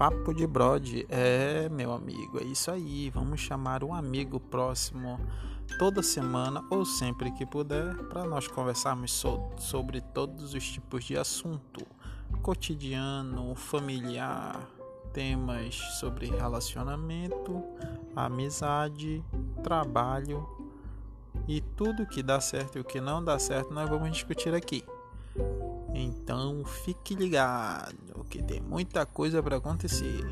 Papo de Brode, é meu amigo, é isso aí. Vamos chamar um amigo próximo toda semana ou sempre que puder para nós conversarmos so sobre todos os tipos de assunto cotidiano, familiar, temas sobre relacionamento, amizade, trabalho e tudo que dá certo e o que não dá certo nós vamos discutir aqui. Então fique ligado, que tem muita coisa para acontecer.